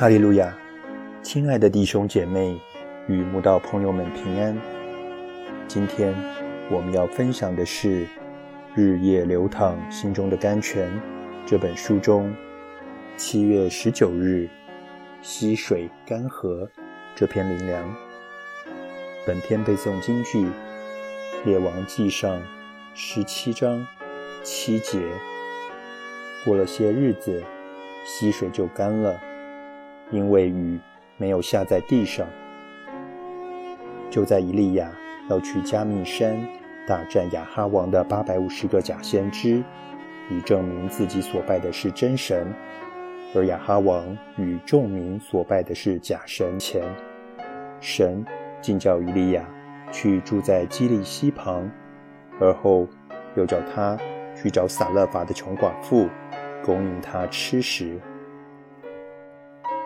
哈利路亚，亲爱的弟兄姐妹与慕道朋友们平安。今天我们要分享的是《日夜流淌心中的甘泉》这本书中七月十九日“溪水干涸”这篇灵粮。本篇背诵京剧《列王记上》十七章七节。过了些日子，溪水就干了。因为雨没有下在地上，就在以利亚要去加密山大战亚哈王的八百五十个假先知，以证明自己所拜的是真神，而亚哈王与众民所拜的是假神前，神竟叫以利亚去住在基利溪旁，而后又叫他去找撒勒法的穷寡妇，供应他吃食。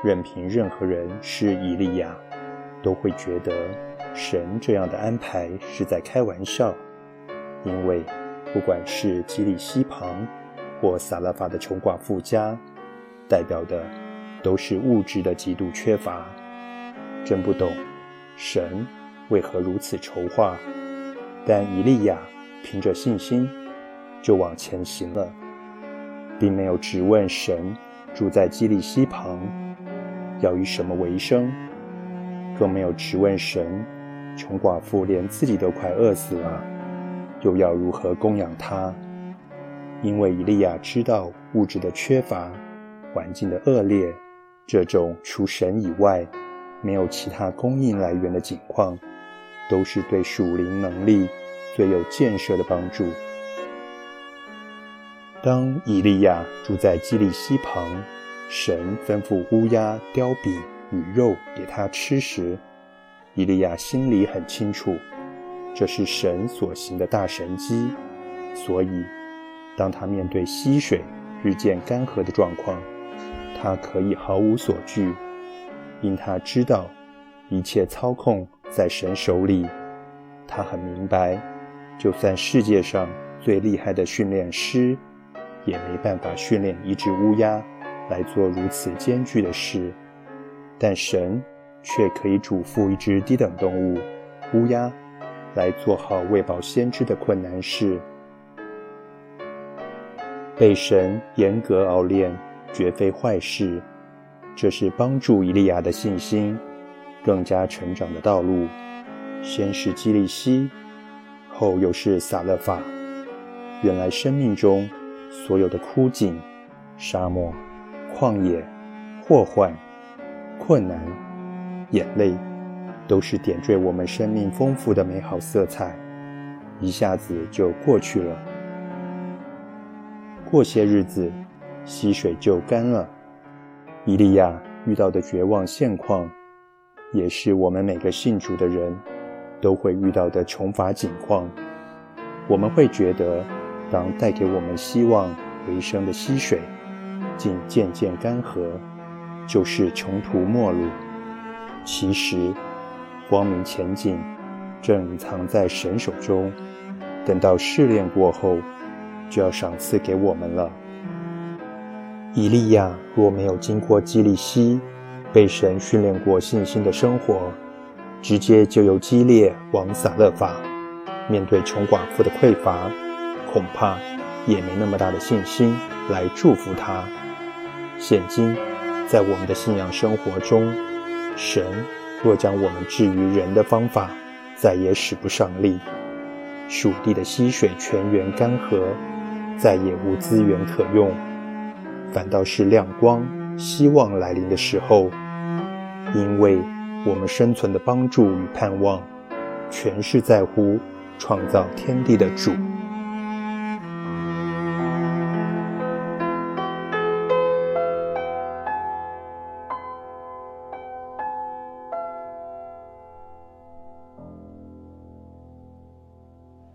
任凭任何人是以利亚，都会觉得神这样的安排是在开玩笑，因为不管是基利西旁或撒拉法的穷寡妇家，代表的都是物质的极度缺乏。真不懂神为何如此筹划，但以利亚凭着信心就往前行了，并没有质问神住在基利西旁。要以什么为生？更没有质问神。穷寡妇连自己都快饿死了，又要如何供养他？因为以利亚知道物质的缺乏、环境的恶劣，这种除神以外没有其他供应来源的境况，都是对属灵能力最有建设的帮助。当以利亚住在基利溪旁。神吩咐乌鸦叼饼与肉给他吃时，伊利亚心里很清楚，这是神所行的大神机。所以，当他面对溪水日渐干涸的状况，他可以毫无所惧，因他知道一切操控在神手里。他很明白，就算世界上最厉害的训练师，也没办法训练一只乌鸦。来做如此艰巨的事，但神却可以嘱咐一只低等动物——乌鸦，来做好喂饱先知的困难事。被神严格熬炼，绝非坏事。这是帮助伊利亚的信心更加成长的道路。先是基利希，后又是撒勒法。原来生命中所有的枯井、沙漠。旷野、祸患、困难、眼泪，都是点缀我们生命丰富的美好色彩，一下子就过去了。过些日子，溪水就干了。伊利亚遇到的绝望现况，也是我们每个信主的人都会遇到的穷乏景况。我们会觉得，当带给我们希望回生的溪水。竟渐渐干涸，就是穷途末路。其实，光明前景正藏在神手中，等到试炼过后，就要赏赐给我们了。以利亚若没有经过基利希，被神训练过信心的生活，直接就由激烈往撒勒法，面对穷寡妇的匮乏，恐怕也没那么大的信心来祝福他。现今，在我们的信仰生活中，神若将我们置于人的方法，再也使不上力。蜀地的溪水泉源干涸，再也无资源可用，反倒是亮光、希望来临的时候。因为我们生存的帮助与盼望，全是在乎创造天地的主。